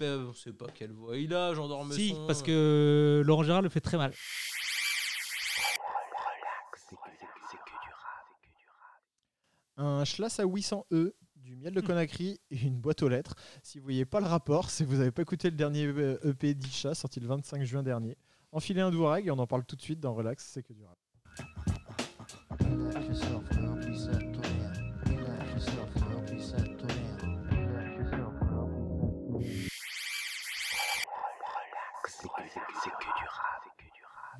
ben, on sait pas quelle voix il a, Jean d'Ormesson. Si, parce que Laurent Gérard le fait très mal. un Schlass à 800E, du miel de Conakry et une boîte aux lettres. Si vous voyez pas le rapport, c'est que vous n'avez pas écouté le dernier euh, EP d'Isha sorti le 25 juin dernier. Enfilez un dourag et on en parle tout de suite dans Relax, c'est que du rap.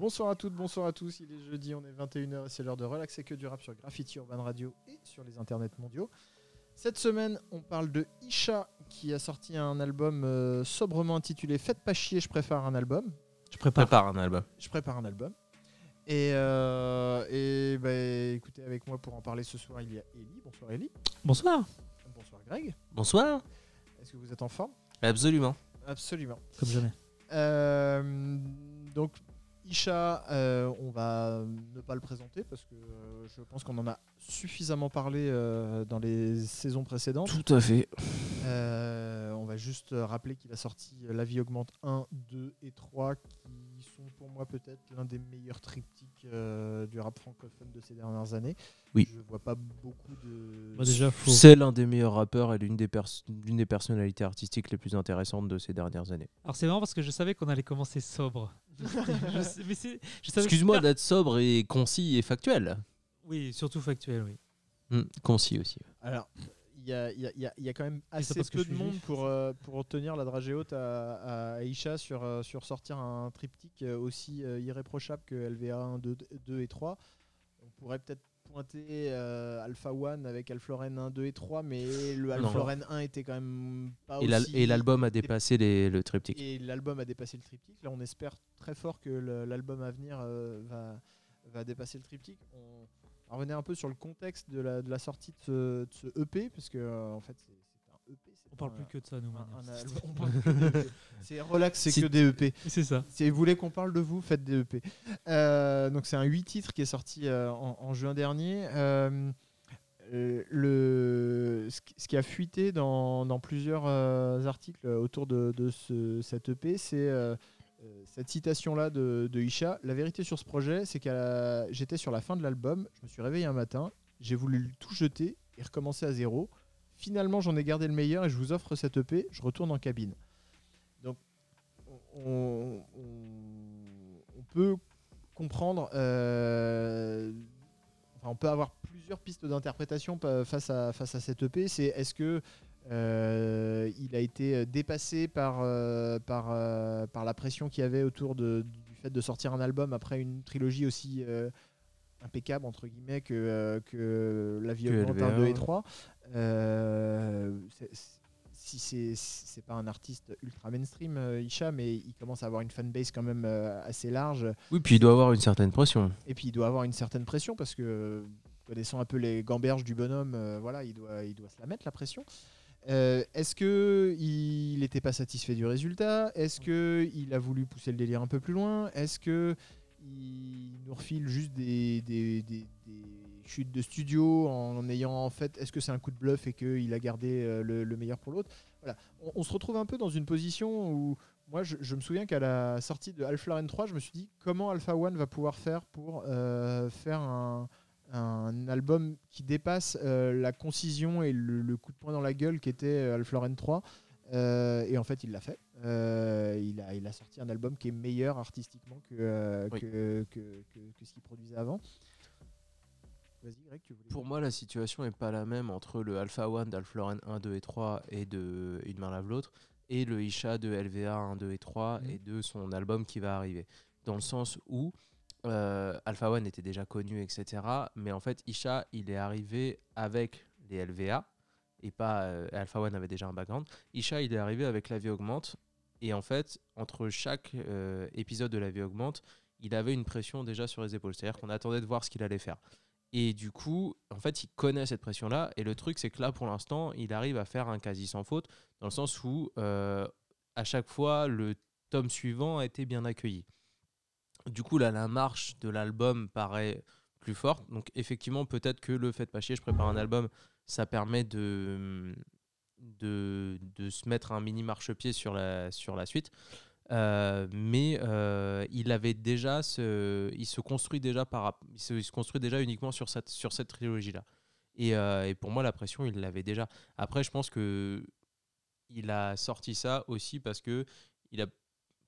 Bonsoir à toutes, bonsoir à tous. Il est jeudi, on est 21h et c'est l'heure de Relax et que du rap sur Graffiti Urban Radio et sur les internets mondiaux. Cette semaine, on parle de Isha qui a sorti un album euh, sobrement intitulé Faites pas chier, je préfère un album. Je prépare. Prépare un album. Je prépare un album. Et, euh, et bah, écoutez, avec moi pour en parler ce soir, il y a Ellie. Bonsoir Ellie. Bonsoir. Bonsoir Greg. Bonsoir. Est-ce que vous êtes en forme? Absolument. Absolument. Comme jamais. Euh, donc, Isha, euh, on va ne pas le présenter parce que euh, je pense qu'on en a suffisamment parlé euh, dans les saisons précédentes. Tout à fait. Euh, va juste rappeler qu'il a sorti La vie augmente 1, 2 et 3 qui sont pour moi peut-être l'un des meilleurs triptyques euh, du rap francophone de ces dernières années. Oui. Je vois pas beaucoup de. Bah, déjà, faut. C'est l'un des meilleurs rappeurs et l'une des, pers- l'une des personnalités artistiques les plus intéressantes de ces dernières années. Alors c'est marrant parce que je savais qu'on allait commencer sobre. Excuse-moi d'être sobre et concis et factuel. Oui, surtout factuel, oui. Hmm, concis aussi. Alors, il y a, il y a- il y a- il y a quand même assez peu de monde juif. pour, euh, pour tenir la dragée haute à, à Aisha sur, euh, sur sortir un triptyque euh, aussi euh, irréprochable que LVA 1, 2, 2 et 3. On pourrait peut-être pointer euh, Alpha One avec Alfloren 1, 2 et 3, mais le Alfloren 1 était quand même pas Et l'al- aussi... et l'album a dépassé les- le triptyque. Et l'album a dépassé le triptyque. Là, on espère très fort que l'album à venir euh, va, va dépasser le triptyque. On va revenir un peu sur le contexte de la, de la sortie de ce, de ce EP, parce que euh, en fait, c'est un EP. On parle plus que de ça, nous. On EP. C'est relax, c'est que des EP. C'est ça. Si vous voulez qu'on parle de vous, faites des EP. Euh, donc c'est un 8 titres qui est sorti euh, en, en juin dernier. Euh, le, ce, qui- a fuité dans, dans plusieurs articles autour de, de ce, cet EP, c'est cette citation-là de, Isha. La vérité sur ce projet, c'est que j'étais sur la fin de l'album, je me suis réveillé un matin, j'ai voulu tout jeter et recommencer à zéro. Finalement, j'en ai gardé le meilleur et je vous offre cet EP, je retourne en cabine. Donc, on, peut comprendre, euh, enfin, on peut avoir plusieurs pistes d'interprétation face à, face à cette EP. C'est est-ce que euh, il a été dépassé par, euh, par, euh, par la pression qu'il y avait autour de- du fait de sortir un album après une trilogie aussi euh, impeccable entre guillemets que, euh, que La vie augmente 1, LVA, 2 et ouais. 3. Euh, c'est- si c'est c'est pas un artiste ultra mainstream, euh, Isha, mais il commence à avoir une fanbase quand même euh, assez large. Oui, puis il doit avoir une certaine pression. Et puis il doit avoir une certaine pression parce que euh, connaissant un peu les gamberges du bonhomme, euh, voilà, il doit, il doit se la mettre la pression. Euh, Est-ce que il n'était pas satisfait du résultat? Est-ce que il a voulu pousser le délire un peu plus loin? Est-ce que il nous refile juste des, chutes de studio en ayant en fait Est-ce que c'est un coup de bluff et qu'il a gardé euh, le, le meilleur pour l'autre? Voilà, on, se retrouve un peu dans une position où moi, je, me souviens qu'à la sortie de Alpha N3, je me suis dit comment Alpha One va pouvoir faire pour euh, faire un, un album qui dépasse euh, la concision et le, le coup de poing dans la gueule qu'était euh, Alpha N3. Euh, et en fait, il l'a fait. Euh, il, a, il a sorti un album qui est meilleur artistiquement que, euh, Oui. que, que, que- ce qu'il produisait avant. Greg, tu. Pour moi, la situation est pas la même entre le Alpha One d'Alfloren 1, 2 et 3 et de Une main lave l'autre et le Isha de LVA 1, 2 et 3 Mhm. et de son album qui va arriver. Dans le sens où euh, Alpha One était déjà connu, etc. Mais en fait, Isha, il est arrivé avec les LVA et pas euh, Alpha One avait déjà un background. Isha, il est arrivé avec La vie augmente et en fait, entre chaque euh, épisode de La vie augmente, il avait une pression déjà sur les épaules. C'est-à-dire qu'on attendait de voir ce qu'il allait faire. Et du coup, en fait, il connaît cette pression-là. Et le truc, c'est que là, pour l'instant, il arrive à faire un quasi sans faute, dans le sens où, à chaque fois, le tome suivant a été bien accueilli. Du coup, là, la marche de l'album paraît plus forte. Donc, effectivement, peut-être que le fait pas chier, je prépare un album, ça permet de, de, de se mettre un mini marchepied sur la, sur la suite. Euh, mais euh, il avait déjà il se construit déjà par il se construit déjà uniquement sur cette sur cette trilogie là et, euh, et pour moi la pression il l'avait déjà après je pense que il a sorti ça aussi parce que il a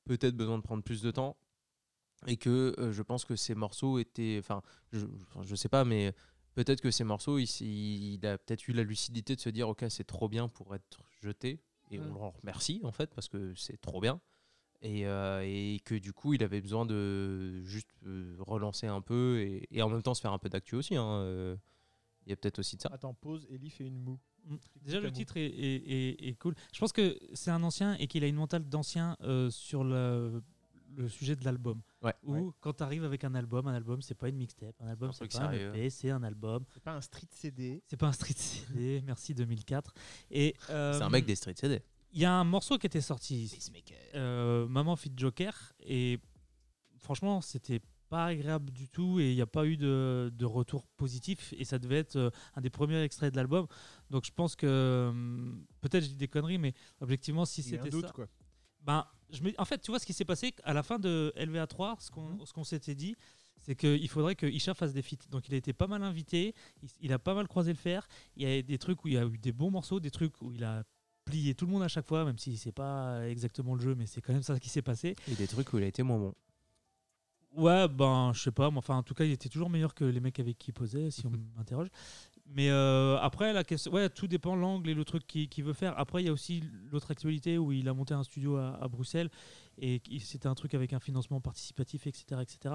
peut-être besoin de prendre plus de temps et que euh, je pense que ces morceaux étaient enfin je, je sais pas mais peut-être que ces morceaux il, il a peut-être eu la lucidité de se dire ok c'est trop bien pour être jeté et on Mm. le remercie en fait parce que c'est trop bien et, euh, et que du coup il avait besoin de juste euh, relancer un peu et, et en même temps se faire un peu d'actu aussi hein, euh, il y a peut-être aussi de ça Attends, pause, Ellie fait une moue. Mm. Déjà, le titre est, est- est- est cool. Je pense que c'est un ancien et qu'il a une mentale d'ancien euh, sur le, le sujet de l'album. Ouais. Où, Ouais. quand tu arrives avec un album, un album, c'est pas une mixtape. Un album, c'est pas un. EP, c'est un album. C'est pas un street CD. C'est pas un street CD. Merci 2004. Et euh, c'est un mec des street CD Il y a un morceau qui était sorti, euh, Maman Fit Joker, et franchement, c'était pas agréable du tout, et il n'y a pas eu de, de retour positif, et ça devait être euh, un des premiers extraits de l'album. Donc je pense que hum, peut-être je dis des conneries, mais objectivement, si c'était doute, ça, quoi. ben, je me... en fait, tu vois ce qui s'est passé à la fin de LVA3, ce qu'on Mhm. ce qu'on s'était dit, c'est qu'il faudrait que Isha fasse des feats. Donc il a été pas mal invité, il, il a pas mal croisé le fer. Il y a des trucs où il y a eu des bons morceaux, des trucs où il a plié tout le monde à chaque fois, même si c'est pas exactement le jeu, mais c'est quand même ça qui s'est passé. et des trucs où il a été moins bon Ouais, ben, je sais pas, mais enfin, en tout cas, il était toujours meilleur que les mecs avec qui il posait, si on m'interroge. Mais euh, après, la question, ouais, tout dépend l'angle et le truc qu'il veut faire. Après, il y a aussi l'autre actualité où il a monté un studio à, Bruxelles et c'était un truc avec un financement participatif, etc., etc.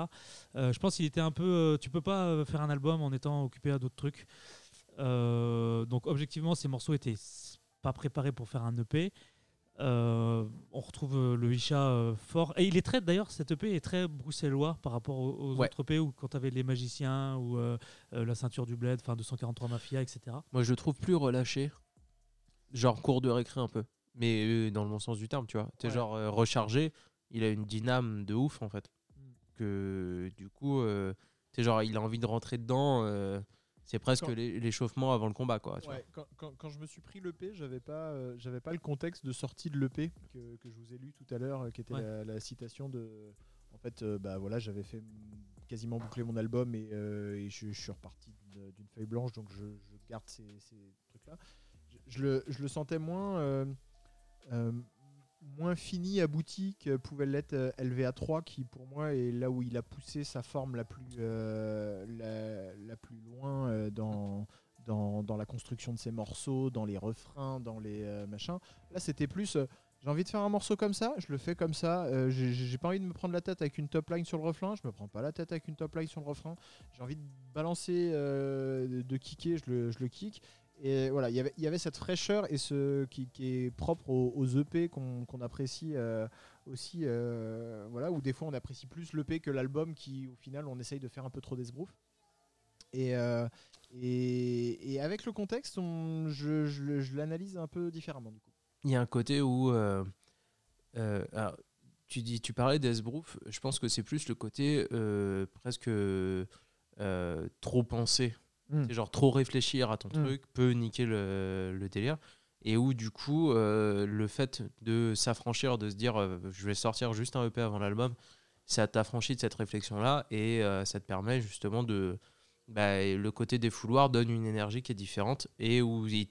Euh, je pense qu'il était un peu, euh, tu peux pas faire un album en étant occupé à d'autres trucs. Donc, objectivement, ces morceaux étaient pas préparés pour faire un EP. Euh, on retrouve euh, le Isha euh, fort. Et il est très, d'ailleurs, cet EP est très bruxellois par rapport aux, aux Ouais. autres EP où quand tu avais les magiciens ou euh, la ceinture du bled, enfin 243 Mafia, etc. moi je le trouve plus relâché genre cours de récré un peu mais dans le bon sens du terme tu vois t'es Ouais. genre euh, rechargé il a une dyname de ouf en fait Mm. que du coup t'es genre il a envie de rentrer dedans c'est presque Quand- l'échauffement avant le combat quoi tu vois. Ouais, quand, quand- quand je me suis pris l'EP, j'avais pas, euh, j'avais pas le contexte de sortie de l'EP que, que je vous ai lu tout à l'heure, euh, qui était Ouais. la, la citation de. En fait, euh, bah voilà, j'avais fait quasiment boucler mon album et, et je, je suis reparti d'une feuille blanche, donc je, je garde ces, ces trucs-là. Je, je le, je le sentais moins. Moins fini, abouti que pouvait l'être euh, LVA3 qui pour moi est là où il a poussé sa forme la plus, euh, la, plus loin euh, dans, dans, dans la construction de ses morceaux, dans les refrains, dans les machins. Là, c'était plus. j'ai envie de faire un morceau comme ça, je le fais comme ça. j'ai- pas envie de me prendre la tête avec une top line sur le refrain, je me prends pas la tête avec une top line sur le refrain. J'ai envie de balancer, de- de kicker, je le, je le kick. Et voilà, il y avait- cette fraîcheur et ce qui, est propre aux, EP qu'on apprécie euh, aussi. euh, voilà, où des fois on apprécie plus l'EP que l'album qui, au final, on essaye de faire un peu trop d'esbrouf. Et, euh, et, avec le contexte, on- je, l'analyse un peu différemment il y a un côté où tu dis tu parlais d'Esbrouf je pense que c'est plus le côté presque trop pensé Mm. c'est genre trop réfléchir à ton Mm. truc peut niquer le, le délire et où du coup euh, le fait de s'affranchir de se dire euh, je vais sortir juste un EP avant l'album ça t'affranchit de cette réflexion là et euh, ça te permet justement de bah, le côté des fouloirs donne une énergie qui est différente et où il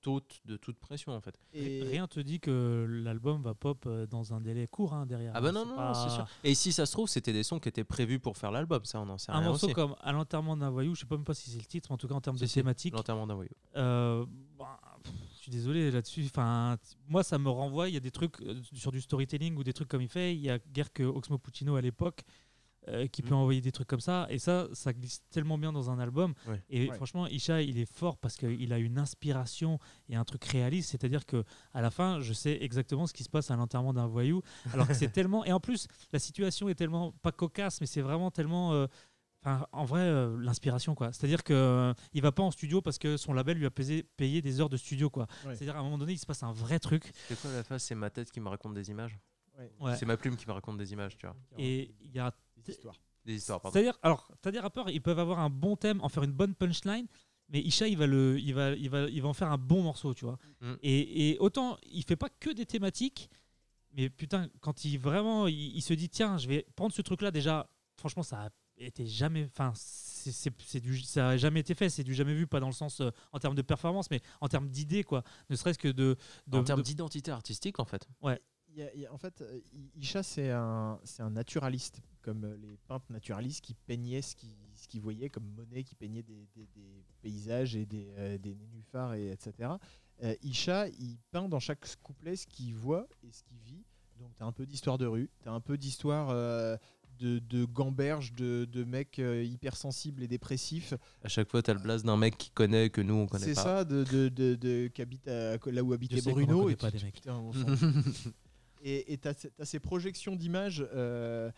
t'ôte de toute pression en fait Et Rien te dit que l'album va pop euh, dans un délai court hein, derrière. Ah bah hein, non, non, pas- non, c'est sûr. Et si ça se trouve, c'était des sons qui étaient prévus pour faire l'album, ça on en sait Un rien morceau aussi. comme À l'enterrement d'un voyou, je sais pas même pas si c'est le titre, mais en tout cas en termes de thématique, L'enterrement d'un voyou. Euh, bah, pff, je suis désolé là-dessus. Enfin, moi, ça me renvoie. Il y a des trucs euh, sur du storytelling ou des trucs comme il fait. Il y a guère que Oxmo Puccino à l'époque euh, qui peut Mm. envoyer des trucs comme ça. Et ça, ça glisse tellement bien dans un album. Ouais. Et Ouais. franchement, Isha, il est fort parce qu'il a une inspiration et un truc réaliste. C'est-à-dire que à la fin, je sais exactement ce qui se passe à l'enterrement d'un voyou. Alors que c'est tellement. Et en plus, la situation est tellement pas cocasse, mais c'est vraiment tellement. euh, Enfin, en vrai, euh, l'inspiration, quoi. C'est-à-dire que euh, il va pas en studio parce que son label lui a payé, payé des heures de studio, quoi. Ouais. C'est-à-dire, à un moment donné, il se passe un vrai truc. C'est quoi la face C'est ma tête qui me raconte des images? Ouais, Ouais. C'est ma plume qui me raconte des images, tu vois. Et il y a. des histoires. Des histoires, pardon. C'est-à-dire, alors, c'est-à-dire, rappeurs, ils peuvent avoir un bon thème, en faire une bonne punchline, mais Isha, il va, le, il, va, il, va, il va en faire un bon morceau, tu vois. Mm. Et, et autant, il fait pas que des thématiques, mais putain, quand il vraiment, il, il se dit, tiens, je vais prendre ce truc-là, déjà, franchement, ça a été jamais. Enfin, c'est- du, ça a jamais été fait, c'est du jamais vu, pas dans le sens euh, en termes de performance, mais en termes d'idées, quoi. Ne serait-ce que de. de en termes de- d'identité artistique, en fait. Il y a- il y a- en fait, euh, Isha, c'est un, c'est un naturaliste, comme euh, les peintres naturalistes qui peignaient ce qu'ils ce qu'ils voyaient, comme Monet qui peignait des, des- des paysages et des, euh, des nénuphars, et etc. Euh, Isha, il peint dans chaque couplet ce qu'il voit et ce qu'il vit. Donc, tu as un peu d'histoire de rue, tu as un peu d'histoire euh, de, de gamberges, de, de mecs euh, hypersensibles et dépressifs. À chaque fois, t'as le blast d'un mec qui connaît que nous, on connaît C'est pas. ça, de, de, de, de- qui habite à- là où habitait Bruno. Et pas tu- des mecs. putain, on s'en fout. et tu as, ces projections d'images euh,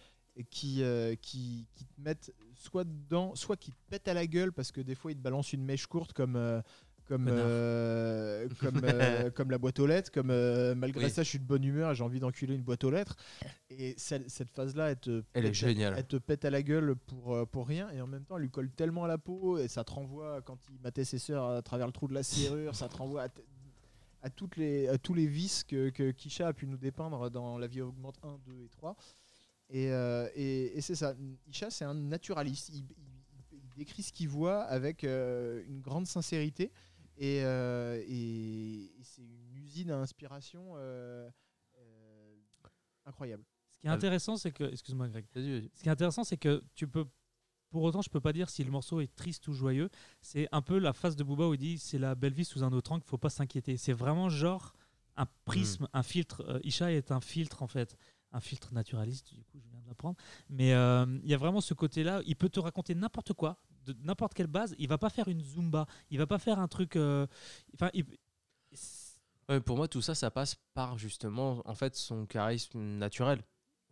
qui, euh, qui, qui te mettent soit dedans, soit qui te pètent à la gueule parce que des fois ils te balancent une mèche courte comme. euh, comme, euh, comme, euh, comme la boîte aux lettres, comme euh, malgré Oui. ça je suis de bonne humeur et j'ai envie d'enculer une boîte aux lettres. Et cette phase-là, elle te, Elle est pète- géniale. elle te pète à la gueule pour, pour rien et en même temps elle lui colle tellement à la peau et ça te renvoie quand il matait ses sœurs à travers le trou de la serrure, ça te renvoie à, à toutes les, à tous les vices que, que Kisha a pu nous dépeindre dans La vie augmente 1, 2 et 3. Et, euh, et, et c'est ça, Isha c'est un naturaliste, il, il- il décrit ce qu'il voit avec euh, une grande sincérité et, euh, et- et c'est une usine à inspiration euh, euh, incroyable. Ce qui est intéressant, c'est que. Excuse-moi, Greg. Ce qui est intéressant, c'est que tu peux. Pour autant, je peux pas dire si le morceau est triste ou joyeux. C'est un peu la phase de Booba où il dit c'est la belle vie sous un autre angle, faut pas s'inquiéter. C'est vraiment genre un prisme, un filtre. Euh, Isha est un filtre en fait, un filtre naturaliste. Du coup, je viens de l'apprendre. Mais euh, il y a vraiment ce côté-là. Il peut te raconter n'importe quoi, de n'importe quelle base. Il va pas faire une zumba. Il va pas faire un truc. euh, Enfin, il- Ouais, pour moi, tout ça, ça passe par justement, en fait, son charisme naturel.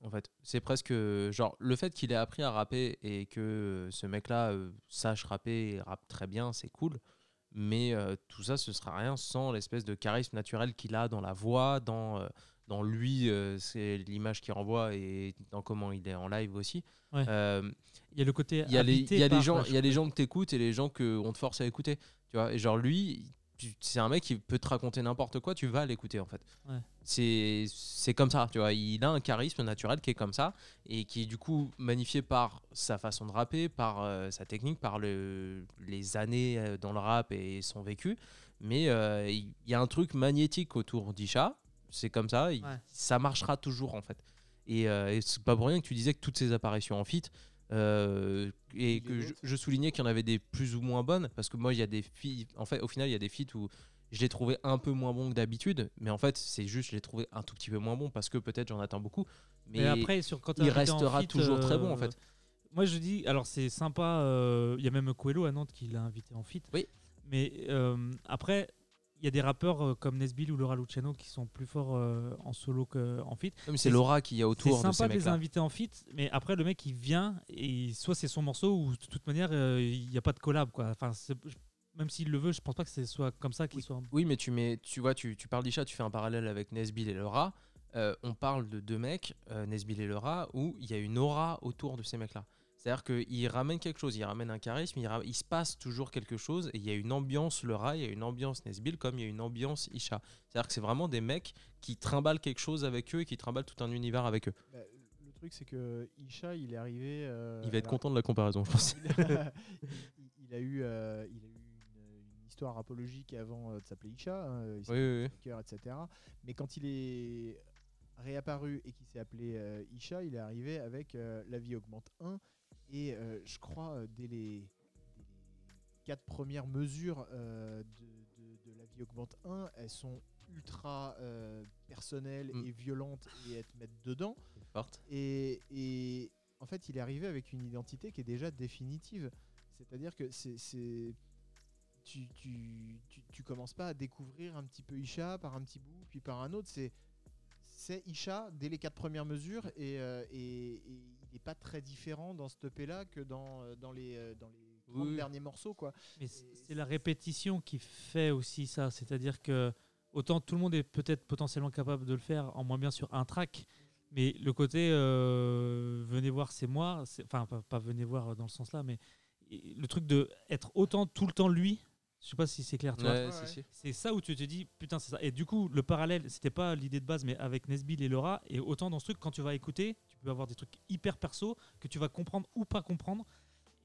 En fait, c'est presque genre le fait qu'il ait appris à rapper et que euh, ce mec-là euh, sache rapper et rappe très bien, c'est cool. Mais euh, tout ça, ce sera rien sans l'espèce de charisme naturel qu'il a dans la voix, dans, euh, dans lui, euh, c'est l'image qu'il renvoie et dans comment il est en live aussi. Ouais. Euh, il y a le côté. il y a les, il y a les gens il y a les gens que t'écoutes et les gens que on te force à écouter tu vois et genre lui c'est un mec qui peut te raconter n'importe quoi tu vas l'écouter en fait. Ouais. c'est c'est comme ça tu vois. Il a un charisme naturel qui est comme ça et qui est du coup magnifié par sa façon de rapper par euh, sa technique par le, les années euh, dans le rap et son vécu. Mais euh, il y a un truc magnétique autour d'Isha. C'est comme ça. Il- ça marchera toujours en fait. Et, euh, et c'est pas pour rien que tu disais que toutes ces apparitions en feat euh, et que je, soulignais qu'il y en avait des plus ou moins bonnes parce que moi il y a des filles en fait au final il y a des feats où je l'ai trouvé un peu moins bon que d'habitude mais en fait c'est juste je l'ai trouvé un tout petit peu moins bon parce que peut-être j'en attends beaucoup mais, après, sur, quand il en restera feat, toujours très bon, en euh, fait. Moi, je dis, alors c'est sympa. euh, Il y a même Coelho à Nantes qui l'a invité en feat. Oui. Mais euh, après, il y a des rappeurs euh, comme Nesbill ou Laura Luciano qui sont plus forts euh, en solo qu'en feat. c'est l'aura qu'il y a C'est autour de ces sympa de mecs les inviter en feat, mais après, le mec, il vient et soit c'est son morceau ou de toute manière, euh, il n'y a pas de collab. Quoi. Enfin, c'est- même s'il le veut, je pense pas que ce soit comme ça qu'il soit. Oui, mais tu mets, tu vois, tu, tu parles d'Isha, tu fais un parallèle avec Nesbill et Laura. Euh, on parle de deux mecs, euh, Nesbill et Laura, où il y a une aura autour de ces mecs-là. C'est-à-dire qu'ils ramènent quelque chose, ils ramènent un charisme, il, il se passe toujours quelque chose, et il y a une ambiance Laura, il y a une ambiance Nesbill, comme il y a une ambiance Isha. C'est-à-dire que c'est vraiment des mecs qui trimballent quelque chose avec eux et qui trimballent tout un univers avec eux. Bah, le truc, c'est que Isha, il est arrivé. euh, Il va être content de la comparaison, je pense. il, a, il- il a eu, euh, il a eu une, une histoire apologique avant euh, de s'appeler Isha, hein, il Oui, oui, oui. Etc. Mais quand il est réapparu et qu'il s'est appelé euh, Isha, il est arrivé avec euh, La vie augmente 1. Et euh, je crois, euh, dès les, dès les quatre premières mesures euh, de, de- de La vie augmente 1, elles sont ultra personnelles Mm. et violentes et elles te mettent dedans. Forte. Et, et en fait, il est arrivé avec une identité qui est déjà définitive. C'est-à-dire que c'est, c'est- tu, tu, tu, tu commences pas à découvrir un petit peu Isha par un petit bout, puis par un autre. C'est, c'est Isha dès les quatre premières mesures et, euh, et- et il n'est pas très différent dans ce EP-là que dans, euh, dans les, euh, dans les 30 Oui. derniers morceaux. Quoi. Mais c'est la répétition qui fait aussi ça. C'est-à-dire que autant tout le monde est peut-être potentiellement capable de le faire en moins bien sur un track, mais le côté euh, venez voir, c'est moi. c'est- Enfin, pas, pas venez voir dans le sens là, mais le truc de être autant tout le temps lui Je sais pas si c'est clair. Ouais. C'est ça où tu te dis, putain, c'est ça. Et du coup, le parallèle, c'était pas l'idée de base, mais avec Nesbill et Laura. Et autant dans ce truc, quand tu vas écouter, peux avoir des trucs hyper perso que tu vas comprendre ou pas comprendre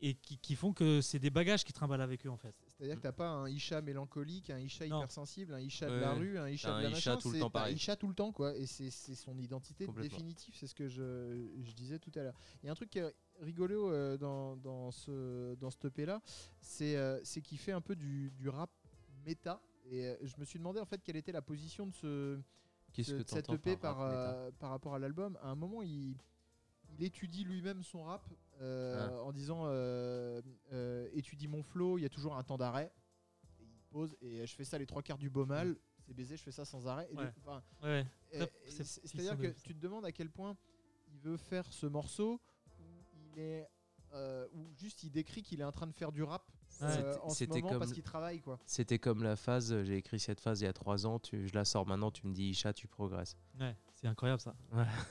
et qui, qui font que c'est des bagages qui trimballent avec eux en fait. C'est-à-dire que t'as pas un Isha mélancolique, un Isha Non. hypersensible, un Isha de la ouais. rue, un Isha de la un Isha machin. tout le temps t'as un pareil. Isha tout le temps, quoi. Et c'est c'est son identité définitive, c'est ce que je, je disais tout à l'heure. Il y a un truc qui est rigolo euh, dans, dans ce, dans ce EP là, c'est euh, c'est qu'il fait un peu du, du rap méta. Et euh, je me suis demandé en fait quelle était la position de ce, Qu'est-ce de que cette EP par par, euh, par rapport à l'album. À un moment, il, il étudie lui-même son rap euh, Ah. en disant euh, euh, étudie mon flow, il y a toujours un temps d'arrêt. Et il pose et je fais ça les trois quarts du beau mal. C'est baisé, je fais ça sans arrêt. Ouais. Ouais, C'est-à-dire que tu te demandes à quel point il veut faire ce morceau où il est. euh, où juste il décrit qu'il est en train de faire du rap euh, C'était- en ce moment comme- parce qu'il travaille quoi. C'était comme la phase, euh, j'ai écrit cette phase il y a trois ans, tu, je la sors maintenant, tu me dis Isha, tu progresses. ouais, c'est incroyable ça.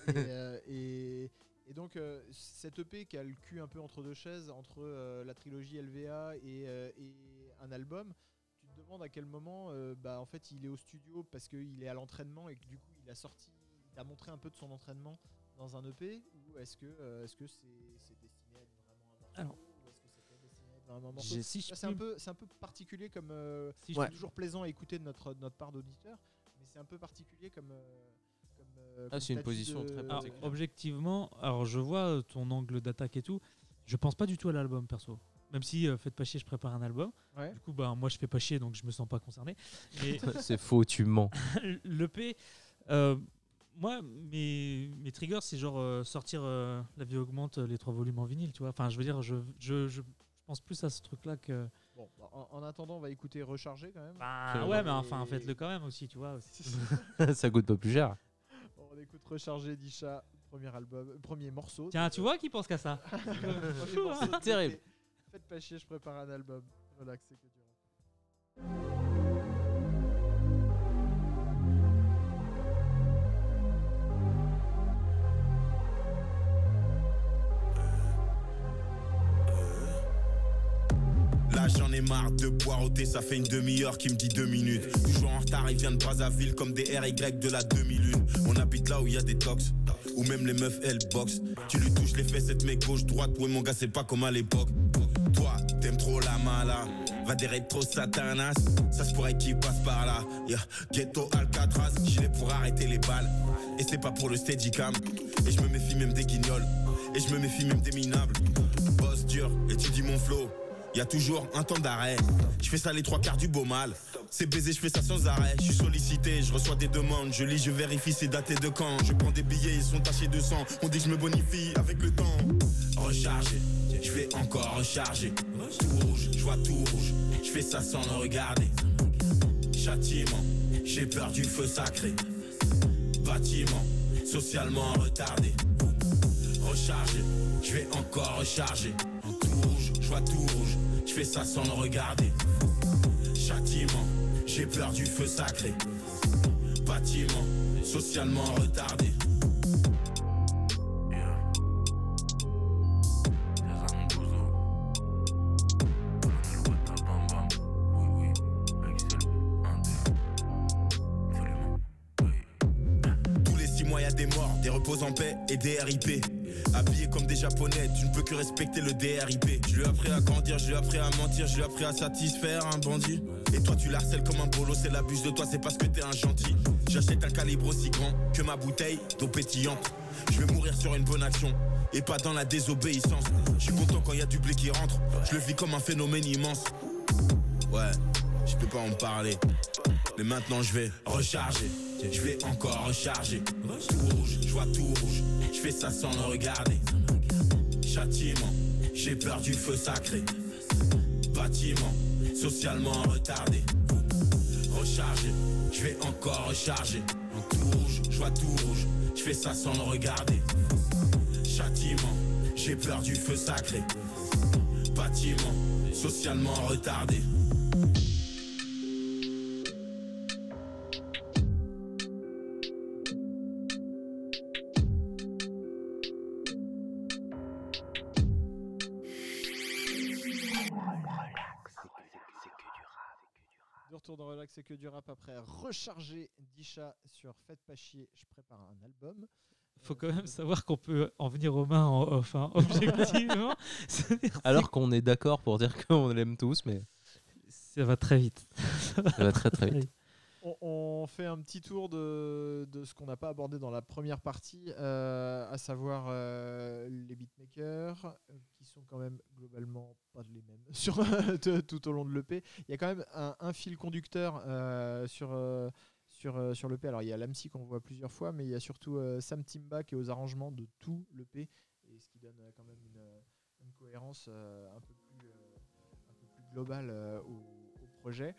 et, euh, et- et donc euh, cette EP qui a le cul un peu entre deux chaises, entre euh, la trilogie LVA et, euh, et un album, tu te demandes à quel moment euh, bah, en fait il est au studio parce qu'il est à l'entraînement et que du coup il a sorti, il a montré un peu de son entraînement dans un EP ou est-ce que euh, est-ce que c'est Si c'est un peu c'est un peu particulier comme euh, si je Ouais. c'est toujours plaisant à écouter de notre, de notre part d'auditeur, mais c'est un peu particulier comme. euh, comme, euh, Ah, c'est une position de- très Alors, particulière. objectivement, alors je vois euh, ton angle d'attaque et tout. Je pense pas du tout à l'album perso. Même si euh, faites pas chier, je prépare un album. Ouais. Du coup, bah, moi je fais pas chier donc je me sens pas concerné. C'est faux, tu mens. l'EP, euh, moi mes, mes triggers c'est genre euh, sortir euh, La vie augmente euh, les trois volumes en vinyle, tu vois. Enfin, je veux dire, je, je, je, je pense plus à ce truc là que. Bon, bah, en, en attendant, on va écouter Recharger quand même. Bah, C'est ouais, mais enfin, faites-le quand même aussi, tu vois. aussi. ça coûte pas plus cher. Bon, on écoute Recharger d'Isha, premier album, premier morceau. Tiens, tu vois qui pense qu'à ça de Terrible. Faites pas chier, je prépare un album. Relax, c'est que du J'en ai marre de poireauter, ça fait une demi-heure qu'il me dit deux minutes. Toujours en retard, il vient de Brazzaville comme des RY de la demi-lune. On habite là où il y a des tox, où même les meufs elles boxent. Tu lui touches les fesses, cette mec gauche, droite, ouais mon gars c'est pas comme à l'époque. Toi, t'aimes trop la mala, va des trop satanas. Ça se pourrait qu'il passe par là. Ghetto Alcatraz, gilet pour arrêter les balles. Et c'est pas pour le steadicam. Et je me méfie même des guignols. Et je me méfie même des minables. Boss dur, et tu dis mon flow. Y a toujours un temps d'arrêt. Je fais ça les trois quarts du beau mal. C'est baiser, je fais ça sans arrêt. Je suis sollicité, je reçois des demandes. Je lis, je vérifie, c'est daté de quand. Je prends des billets, ils sont tachés de sang. On dit que je me bonifie avec le temps. Recharger, je vais encore recharger. Tout rouge, je vois tout rouge. Je fais ça sans le regarder. Châtiment, j'ai peur du feu sacré. Bâtiment, socialement retardé. Recharger, je vais encore recharger. Je fais ça sans le regarder. Châtiment, j'ai peur du feu sacré. Bâtiment, socialement retardé. En paix et des RIP. Habillé comme des japonais, tu ne peux que respecter le DRIP. Je lui ai appris à grandir, je lui ai appris à mentir, je lui ai appris à satisfaire un bandit. Et toi, tu l'harcèles comme un bolo, c'est l'abus de toi, c'est parce que t'es un gentil. J'achète un calibre aussi grand que ma bouteille d'eau pétillante. Je vais mourir sur une bonne action et pas dans la désobéissance. Je suis content quand y a du blé qui rentre, je le vis comme un phénomène immense. Ouais, je peux pas en parler. Mais maintenant je vais recharger. Je vais encore recharger. Tout rouge, je vois tout rouge. Je ça sans le regarder. Châtiment, j'ai peur du feu sacré. Bâtiment, socialement retardé. Recharger, je vais encore recharger. Tout rouge, je vois tout rouge. Je ça sans le regarder. Châtiment, j'ai peur du feu sacré. Bâtiment, socialement retardé. Retour dans Relax et que du rap après recharger Disha sur Faites pas chier, je prépare un album. Faut quand même savoir qu'on peut en venir aux mains en off, hein, objectivement. Alors qu'on est d'accord pour dire qu'on l'aime tous, mais ça va très vite. ça va très très vite. On, fait un petit tour de, ce qu'on n'a pas abordé dans la première partie, euh, à savoir euh, les beatmakers, euh, qui sont quand même globalement pas les mêmes sur, tout- au long de l'EP. Il y a quand même un, fil conducteur sur, sur, sur l'EP. Alors il y a l'AMSI qu'on voit plusieurs fois, mais il y a surtout Sam Timba qui est aux arrangements de tout l'EP, et ce qui donne quand même une, cohérence un, peu plus, globale au projet.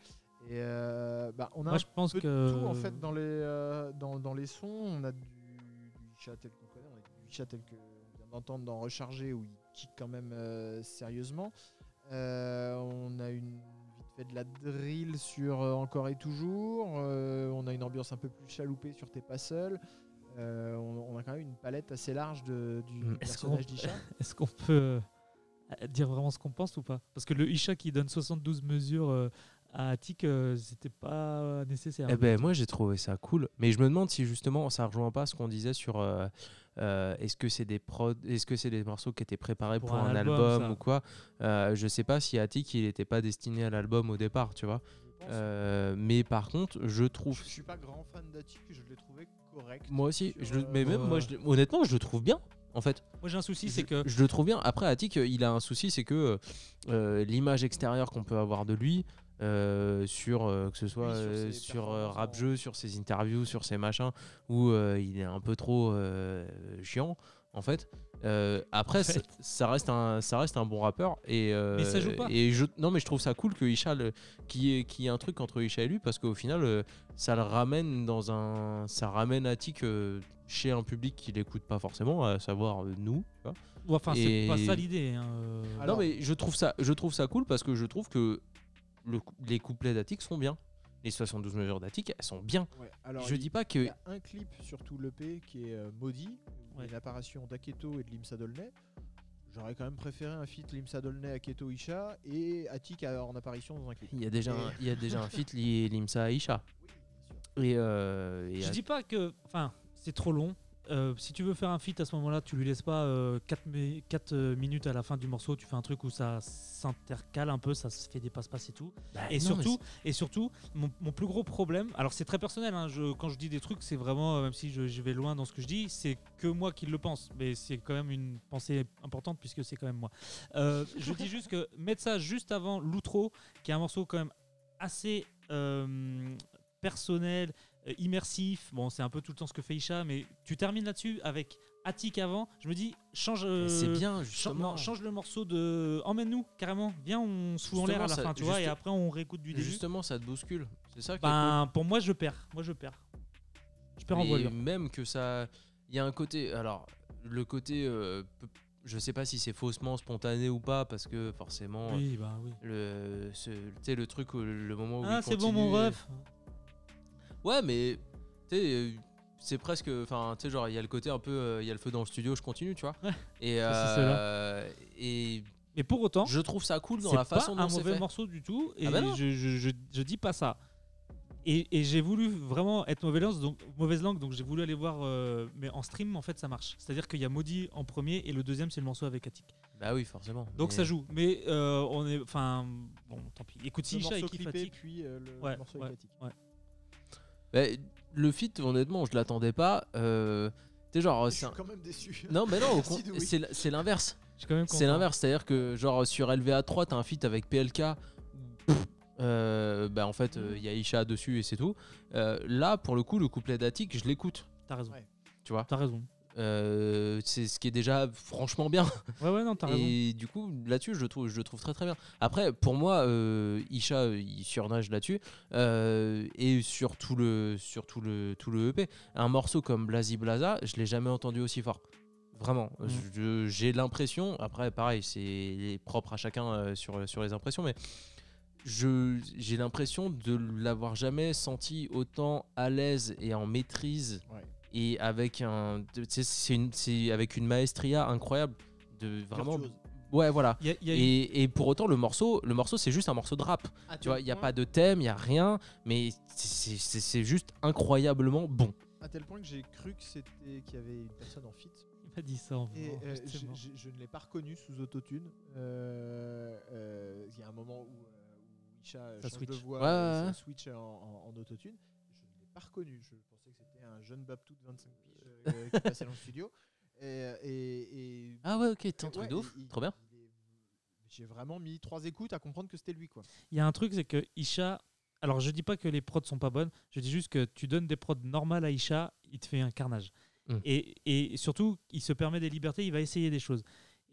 Et euh, bah, on a Moi, un je pense peu de que. tout en fait dans les, euh, dans, dans les sons. On a du, du chat tel qu'on connaît, on a du chat tel qu'on vient d'entendre dans Recharger où il kick quand même euh, sérieusement. On a une vite fait de la drill sur Encore et Toujours. On a une ambiance un peu plus chaloupée sur T'es pas seul. On, on a quand même une palette assez large de, du Mm. Personnage d'Isha. Est-ce qu'on peut dire vraiment ce qu'on pense ou pas? Parce que le Isha qui donne 72 mesures à Attic, euh, c'était pas nécessaire. Eh ben, moi j'ai trouvé ça cool, mais je me demande si justement ça rejoint pas ce qu'on disait sur euh, euh, est-ce que c'est des est-ce que c'est des morceaux qui étaient préparés pour, Pour un un, album, ou quoi. Euh, je sais pas si Attic il était pas destiné à l'album au départ, tu vois. Euh, mais par contre, je trouve, je suis pas grand fan d'Attic, je l'ai trouvé correct. moi aussi, sur, je le- mais euh, même moi, je- honnêtement, je le trouve bien. En fait, Moi j'ai un souci, c'est que je le trouve bien. Après, Attic, il a un souci, c'est que euh, l'image extérieure qu'on peut avoir de lui, euh, sur euh, que ce soit sur euh, sur rap jeu, sur ses interviews, sur ses machins, où il est un peu trop chiant, en fait. Après, En fait. ça- ça reste un ça reste un bon rappeur et Mais ça joue pas. et je non mais je trouve ça cool que Isha le- qu'il y ait qu'il y ait un truc entre Isha et lui parce qu'au final ça le ramène dans un ça ramène Attic euh, chez un public qui l'écoute pas forcément à savoir nous tu vois. Ou Enfin, c'est pas ça l'idée. hein. Alors- non mais je trouve ça je trouve ça cool parce que je trouve que le les couplets d'Attic sont bien les 72 mesures d'Attic elles sont bien Ouais, alors, je il- dis pas Il que y a un clip sur tout l'EP qui est euh, maudit, où il y a Ouais. une apparition d'Aketo et de Limsa Dolnay. J'aurais quand même préféré un feat Limsa Dolnay, Aketo Isha et Attic à- en apparition dans un clip. il y a déjà Et- un, il y a déjà un feat Limsa à Isha et, euh, et Je à- dis pas que. Enfin, c'est trop long. Euh, si tu veux faire un feat à ce moment-là, tu lui laisses pas 4, minutes à la fin du morceau, tu fais un truc où ça s'intercale un peu, ça se fait des passe-passe et tout. Bah, Et non, surtout, et surtout mon, mon plus gros problème, alors c'est très personnel, hein, je, quand je dis des trucs, c'est vraiment, euh, même si je, je vais loin dans ce que je dis, c'est que moi qui le pense, mais c'est quand même une pensée importante puisque c'est quand même moi. Euh, je dis juste que mettre ça juste avant l'outro, qui est un morceau quand même assez euh, personnel, euh, immersif, bon c'est un peu tout le temps ce que fait Isha, mais tu termines là-dessus avec Attic avant, je me dis, change... Mais c'est euh, bien justement non, change le morceau de. Emmène-nous carrément. Viens, on se fout en l'air à la ça- fin, tu vois, et après on réécoute du début. justement ça te bouscule c'est ça qui est cool. Ben, pour moi, je perds. Moi, je perds. Je perds en Et voilure. même que ça. Il y a un côté. Alors, le côté. euh, je sais pas si c'est faussement spontané ou pas, parce que forcément. Oui, bah oui. Le, ce- tu sais, le truc, le moment où. Ah, c'est bon, mon ref. Ouais, mais. Tu sais, euh, c'est presque. Enfin, tu sais, genre, il y a le côté un peu. euh, Il y a le feu dans le studio, je continue, tu vois. Ouais. Et, euh, et Mais pour autant, je trouve ça cool dans la pas façon un dont c'est mauvais fait. morceau du tout. Et Ah bah non. je, je, je, je dis pas ça. Et, et j'ai voulu vraiment être mauvaise langue, donc, mauvaise langue, donc j'ai voulu aller voir. euh, mais en stream, en fait, ça marche. C'est-à-dire qu'il y a Maudit en premier et le deuxième, c'est le morceau avec Attic. Bah oui, forcément. Donc Mais- ça joue. Mais euh, on est. Enfin, bon, tant pis. Écoute, si le Isha et morceau clippé, puis euh, le Ouais, morceau ouais. avec Attic. Bah, le feat, honnêtement, je l'attendais pas. Euh, sais, genre. Je suis un- quand même déçu. Non, mais non, con- c'est l'inverse. C'est l'inverse, c'est-à-dire que genre sur LVA3, t'as un feat avec PLK. euh, bah en fait, il y a Isha dessus et c'est tout. Euh, là, pour le coup, le couplet d'Attic, je l'écoute, T'as raison. Ouais. tu vois. T'as raison. Euh, c'est ce qui est déjà franchement bien. Ouais, ouais, non, t'as raison. Et du coup, là-dessus, je le trouve, je le trouve très très bien. Après, pour moi, euh, Isha, il surnage là-dessus. euh, et sur tout le, sur tout le, tout le EP. Un morceau comme Blazy Blaza, je l'ai jamais entendu aussi fort. Vraiment. Mm. J'ai l'impression, après, pareil, c'est propre à chacun sur, sur les impressions, mais je- j'ai l'impression de l'avoir jamais senti autant à l'aise et en maîtrise Ouais. Et avec un de- c'est une c'est avec une maestria incroyable de vraiment Virtuose. Ouais, voilà. Il y a- il y a Et, et pour autant, le morceau, le morceau, c'est juste un morceau de rap. Tu vois, il n'y a pas de thème, il y a rien, mais c'est- c'est c'est juste incroyablement bon. À tel point que j'ai cru que c'était qu'il y avait une personne en fit. Il m'a dit ça en Et euh, je, je- je ne l'ai pas reconnu sous autotune. Euh, euh, Il y a un moment où, euh, où Isha euh, Ça change de switch. voix, Ouais, euh, ouais, ça switch en, en- en autotune. Je ne l'ai pas reconnu. Je un jeune Babtou de 25 piges euh, qui passait dans le studio. Et, et- et- Ah ouais, ok, t'es un ouais, truc de ouf, il- trop bien. J'ai vraiment mis trois écoutes à comprendre que c'était lui. Quoi. Il y a un truc, c'est que Isha. Alors, je dis pas que les prods sont pas bonnes, je dis juste que tu donnes des prods normales à Isha, il te fait un carnage. Mm. Et, et surtout, il se permet des libertés, il va essayer des choses.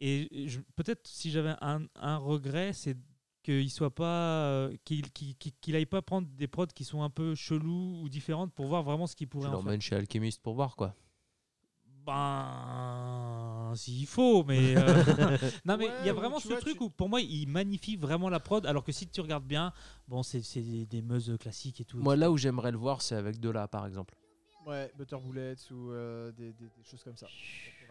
Et peut-être si j'avais un, un regret, c'est qu'il soit pas euh, qu'il aille pas prendre des prods qui sont un peu chelous ou différentes pour voir vraiment ce qu'il Tu pourrait en faire. l'emmènes chez Alchemist pour voir quoi. Ben, s'il faut, mais. euh, non, mais il y a vraiment tu ce vois, truc tu- où, pour moi, il magnifie vraiment la prod, alors que si tu regardes bien, bon, c'est c'est des, des meuses classiques et tout. Moi, là où j'aimerais le voir, c'est avec Dela, par exemple. Ouais, Butter Bullets ou euh, des, des- des choses comme ça.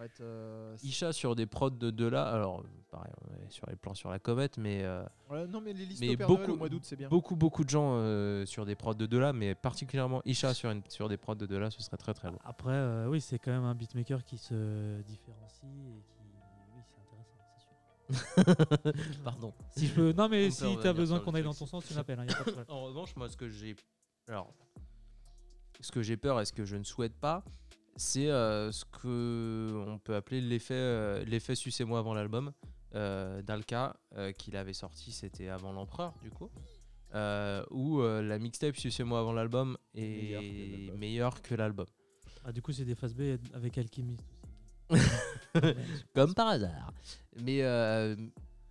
Être, euh, Isha sur des prods de Dela, alors pareil, on est sur les plans sur la comète, mais euh, ouais, non, mais les listes mais beaucoup- au mois d'août, c'est bien. beaucoup, beaucoup de gens euh, sur des prods de Dela, mais particulièrement Isha sur, une- sur des prods de Dela, ce serait très très beau. Après, euh, oui, c'est quand même un beatmaker qui se différencie et qui. Oui, c'est intéressant, c'est sûr. Pardon. Si je peux... Non, On mais si tu as besoin qu'on aille dans ton sens, tu m'appelles, hein, de. En revanche, moi, ce que j'ai. Alors. Ce que j'ai peur et ce que je ne souhaite pas, c'est euh, ce que on peut appeler l'effet euh, l'effet Sucez-moi avant l'album euh, d'Alka, euh, qu'il avait sorti, c'était avant l'Empereur, du coup. euh, où euh, la mixtape Sucez-moi avant l'album est meilleure que l'album. Ah, du coup, c'est des phases B avec Alchemist aussi. Comme par hasard. Mais euh,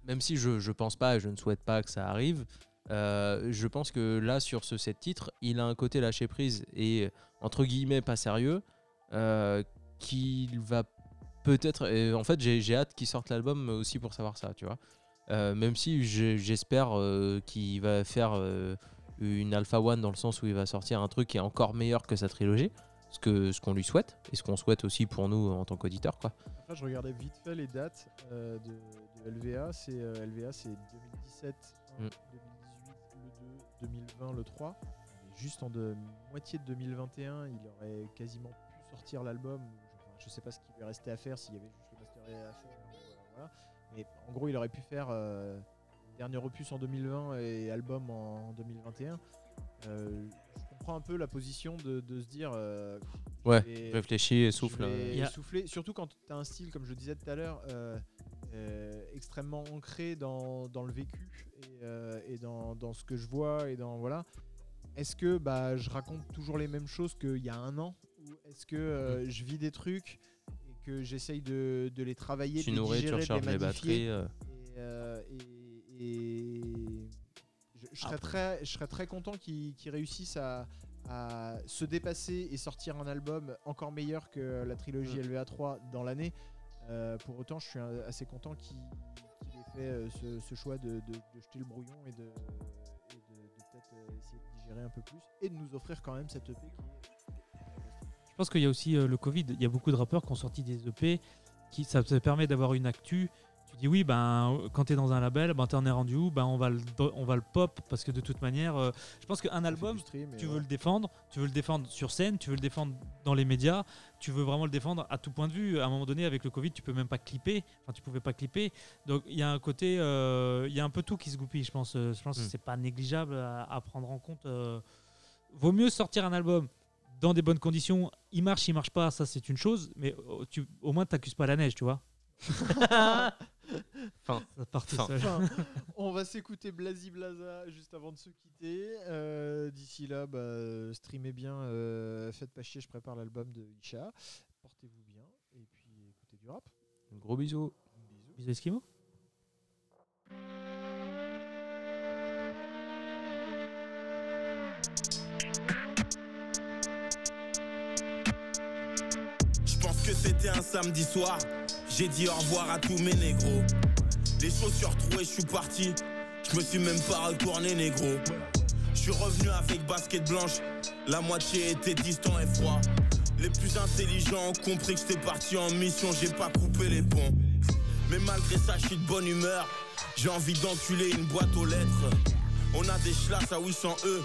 même si je, je pense pas et je ne souhaite pas que ça arrive, euh, je pense que là, sur ce set titre, il a un côté lâcher prise et entre guillemets pas sérieux euh, qu'il va peut-être. En fait, j'ai hâte qu'il sorte l'album aussi pour savoir ça, tu vois. Euh, même si j'espère qu'il va faire une Alpha One dans le sens où il va sortir un truc qui est encore meilleur que sa trilogie, ce que ce qu'on lui souhaite et ce qu'on souhaite aussi pour nous en tant qu'auditeurs, quoi. Après, je regardais vite fait les dates euh, de, de LVA. C'est euh, LVA, c'est 2017, un, Mm. 2018 le 2, 2020 le 3. Et juste en de, moitié de 2021, il aurait quasiment pu sortir l'album. Enfin, je sais pas ce qu'il lui restait à faire, s'il y avait juste le master à faire. euh, voilà. Mais en gros, il aurait pu faire euh, dernier opus en 2020 et album en 2021. Euh, je comprends un peu la position de, de se dire. euh, Ouais, réfléchis et souffle. vais euh, souffler, surtout quand tu as un style, comme je disais tout à l'heure, extrêmement ancré dans, dans le vécu et, euh, et dans, dans ce que je vois et dans voilà. Est-ce que bah, je raconte toujours les mêmes choses qu'il y a un an? Ou est-ce que euh, Mm. je vis des trucs et que j'essaye de, de les travailler, tu de les nourris, tu digérer, de recharges les magnifier batteries. euh. et, et- et je, je serais Après. très, je serais très content qu'ils qu'ils réussissent à, à se dépasser et sortir un album encore meilleur que la trilogie Mm. LVA 3 dans l'année. Euh, pour autant, je suis assez content qu'il qu'il ait euh, ce, choix de, jeter le brouillon et de, peut-être euh, essayer de digérer un peu plus et de nous offrir quand même cette EP Je pense qu'il y a aussi euh, le Covid. Il y a beaucoup de rappeurs qui ont sorti des EP. Qui, ça permet d'avoir une actu. Tu oui, ben, quand tu es dans un label, ben, tu en es rendu où? Ben, on, va le, do- on va le pop parce que de toute manière, euh, je pense qu'un album, tu veux le défendre, tu veux le défendre sur scène, tu veux le défendre dans les médias, tu veux vraiment le défendre à tout point de vue. À un moment donné, avec le Covid, tu peux même pas clipper, enfin tu pouvais pas clipper. Donc il y a un côté, euh, il y a un peu tout qui se goupille. Je pense, euh, je pense Mm. que c'est pas négligeable à, à prendre en compte. euh. Vaut mieux sortir un album dans des bonnes conditions. Il marche, il marche pas, ça c'est une chose, mais tu, au moins t'accuses pas la neige, tu vois. Fin. Ça part tout Fin. seul. Enfin, on va s'écouter Blasi Blaza juste avant de se quitter. Euh, D'ici là, bah, streamez bien, euh, faites pas chier, je prépare l'album de Isha. Portez-vous bien et puis écoutez du rap. Gros bisous. Bisous. Bisous Esquimaux. C'était un samedi soir. J'ai dit au revoir à tous mes négros. Les chaussures trouées, je suis parti. Je me suis même pas retourné, négro. Je suis revenu avec basket blanche. La moitié était distant et froid. Les plus intelligents ont compris que j'étais parti en mission, j'ai pas coupé les ponts. Mais malgré ça, je suis de bonne humeur. J'ai envie d'enculer une boîte aux lettres. On a des chlasses à 800 E,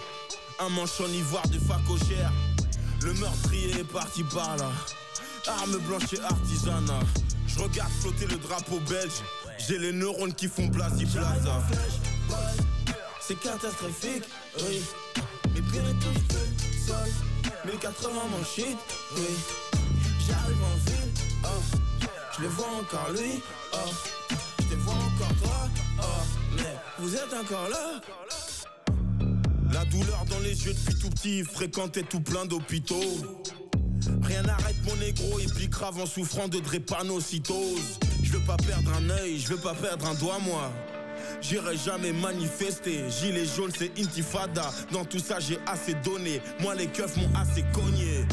un manche en ivoire de facogère. Le meurtrier est parti par là. Arme blanche et artisanat. Je regarde flotter le drapeau belge. J'ai les neurones qui font blasi plaza. C'est catastrophique, oui. Ne touchent plus le sol. 1080 mon shit, oui. J'arrive en ville, oh. Je le vois encore lui, oh. Je te vois encore toi, oh. Mais vous êtes encore là. La douleur dans les yeux depuis tout petit, fréquentait tout plein d'hôpitaux. Rien n'arrête mon négro, et puis grave en souffrant de drépanocytose. Je veux pas perdre un œil, je veux pas perdre un doigt, moi. J'irai jamais manifester. Gilet jaune, c'est intifada. Dans tout ça, j'ai assez donné. Moi, les keufs m'ont assez cogné.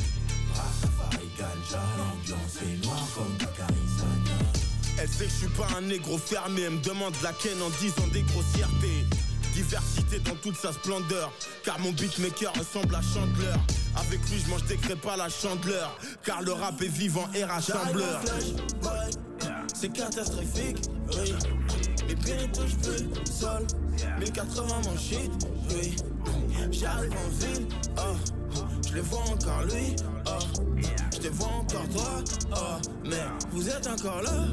Elle sait que je suis pas un négro fermé. Elle me demande la ken en disant des grossièretés. Diversité dans toute sa splendeur. Car mon beatmaker ressemble à Chandler. Avec lui, je mange des crêpes à la chandeleur. Car le rap est vivant et rassembleur. C'est catastrophique, oui. Ne touchent plus le sol. 1080 mon shit, oui. J'arrive en ville, oh. Je le vois encore lui, oh. Je te vois encore toi, oh. Mais vous êtes encore là,